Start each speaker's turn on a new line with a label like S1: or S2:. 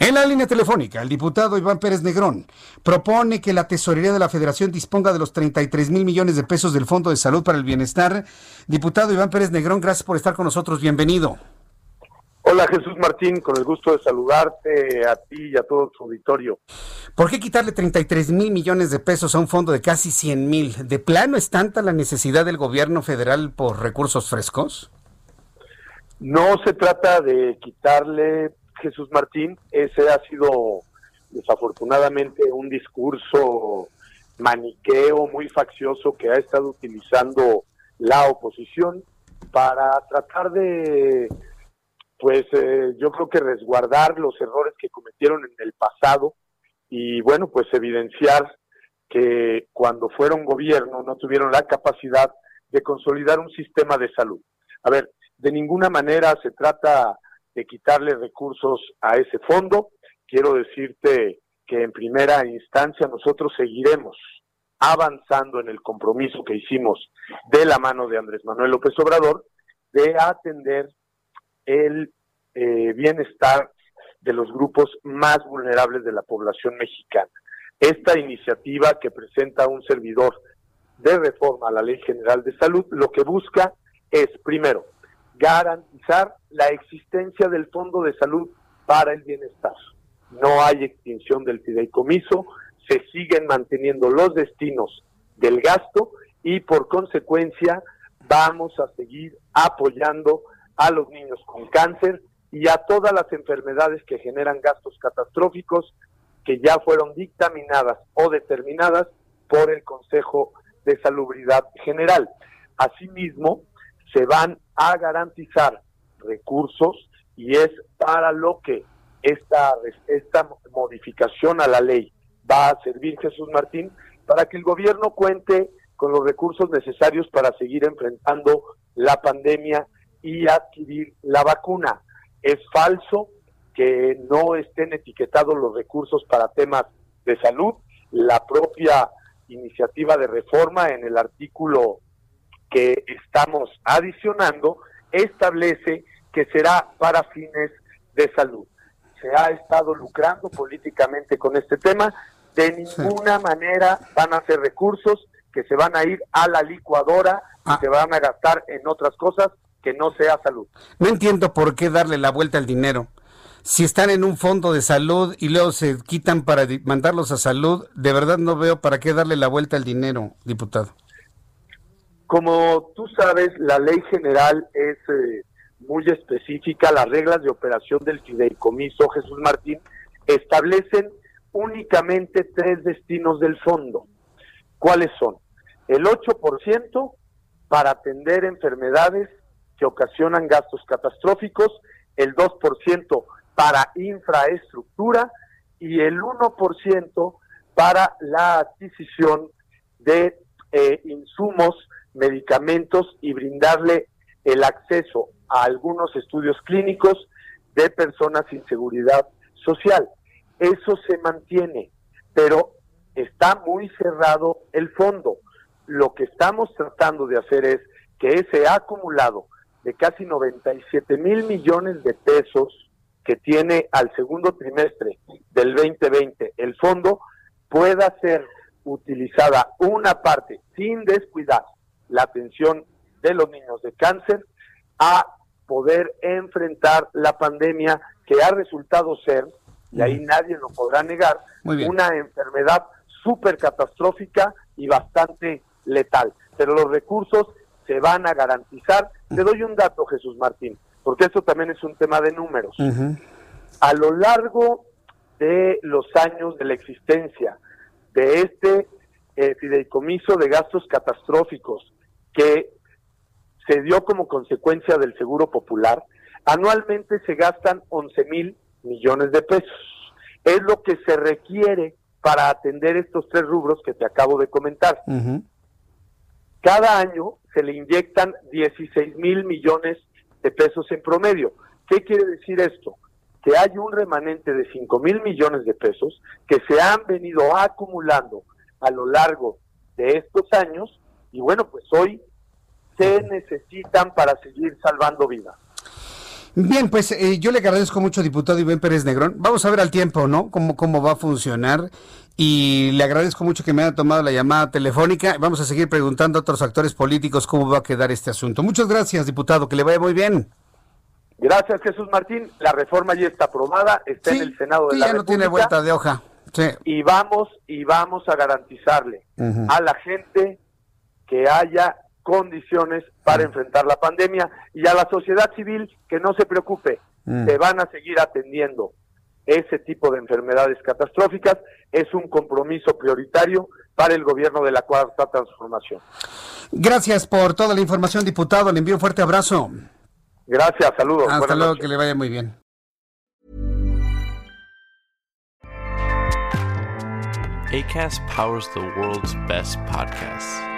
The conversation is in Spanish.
S1: En la línea telefónica, el diputado Iván Pérez Negrón propone que la tesorería de la federación disponga de los 33 mil millones de pesos del Fondo de Salud para el Bienestar. Diputado Iván Pérez Negrón, gracias por estar con nosotros. Bienvenido.
S2: Hola Jesús Martín, con el gusto de saludarte a ti y a todo tu auditorio.
S1: ¿Por qué quitarle 33 mil millones de pesos a un fondo de casi 100 mil? ¿De plano es tanta la necesidad del gobierno federal por recursos frescos?
S2: No se trata de quitarle, Jesús Martín, ese ha sido desafortunadamente un discurso maniqueo muy faccioso que ha estado utilizando la oposición para tratar de pues eh, yo creo que resguardar los errores que cometieron en el pasado y bueno, pues evidenciar que cuando fueron gobierno no tuvieron la capacidad de consolidar un sistema de salud. A ver, de ninguna manera se trata de quitarle recursos a ese fondo. Quiero decirte que en primera instancia nosotros seguiremos avanzando en el compromiso que hicimos de la mano de Andrés Manuel López Obrador de atender el eh, bienestar de los grupos más vulnerables de la población mexicana. Esta iniciativa que presenta un servidor de reforma a la Ley General de Salud lo que busca es, primero, garantizar la existencia del Fondo de Salud para el Bienestar. No hay extinción del fideicomiso, se siguen manteniendo los destinos del gasto y por consecuencia vamos a seguir apoyando a los niños con cáncer y a todas las enfermedades que generan gastos catastróficos que ya fueron dictaminadas o determinadas por el Consejo de Salubridad General. Asimismo, se van a garantizar recursos y es para lo que esta, esta modificación a la ley va a servir, Jesús Martín, para que el gobierno cuente con los recursos necesarios para seguir enfrentando la pandemia y adquirir la vacuna. Es falso que no estén etiquetados los recursos para temas de salud. La propia iniciativa de reforma en el artículo que estamos adicionando establece que será para fines de salud. Se ha estado lucrando políticamente con este tema. De ninguna manera van a ser recursos que se van a ir a la licuadora y ah. se van a gastar en otras cosas que no sea salud.
S1: No entiendo por qué darle la vuelta al dinero. Si están en un fondo de salud y luego se quitan para mandarlos a salud, de verdad no veo para qué darle la vuelta al dinero, diputado.
S2: Como tú sabes, la ley general es eh, muy específica. Las reglas de operación del fideicomiso, Jesús Martín, establecen únicamente tres destinos del fondo. ¿Cuáles son? El 8% para atender enfermedades que ocasionan gastos catastróficos, el 2% para infraestructura y el 1% para la adquisición de eh, insumos, medicamentos y brindarle el acceso a algunos estudios clínicos de personas sin seguridad social. Eso se mantiene, pero está muy cerrado el fondo. Lo que estamos tratando de hacer es que ese acumulado de casi 97 mil millones de pesos que tiene al segundo trimestre del 2020 el fondo pueda ser utilizada una parte sin descuidar la atención de los niños de cáncer a poder enfrentar la pandemia que ha resultado ser, y ahí nadie lo podrá negar, una enfermedad súper catastrófica y bastante letal. Pero los recursos se van a garantizar. Te doy un dato, Jesús Martín, porque esto también es un tema de números. A lo largo de los años de la existencia de este eh, fideicomiso de gastos catastróficos que se dio como consecuencia del Seguro Popular, Anualmente se gastan 11 mil millones de pesos. Es lo que se requiere para atender estos tres rubros que te acabo de comentar. Cada año se le inyectan 16 mil millones de pesos en promedio. ¿Qué quiere decir esto? Que hay un remanente de 5 mil millones de pesos que se han venido acumulando a lo largo de estos años y bueno, pues hoy se necesitan para seguir salvando vidas.
S1: Bien, pues eh, yo le agradezco mucho, diputado Iván Pérez Negrón. Vamos a ver al tiempo, ¿no? Cómo, cómo va a funcionar. Y le agradezco mucho que me haya tomado la llamada telefónica. Vamos a seguir preguntando a otros actores políticos cómo va a quedar este asunto. Muchas gracias, diputado. Que le vaya muy bien.
S2: Gracias, Jesús Martín. La reforma ya está aprobada, está en el Senado de
S1: sí,
S2: la
S1: ya no tiene vuelta de hoja. Sí.
S2: Y vamos y vamos a garantizarle a la gente que haya condiciones para enfrentar la pandemia y a la sociedad civil que no se preocupe, se van a seguir atendiendo ese tipo de enfermedades catastróficas, es un compromiso prioritario para el gobierno de la Cuarta Transformación.
S1: Gracias por toda la información, diputado. Le envío un fuerte abrazo.
S2: Gracias, saludos.
S1: Hasta luego, que le vaya muy bien.
S3: ACAST powers the world's best podcasts.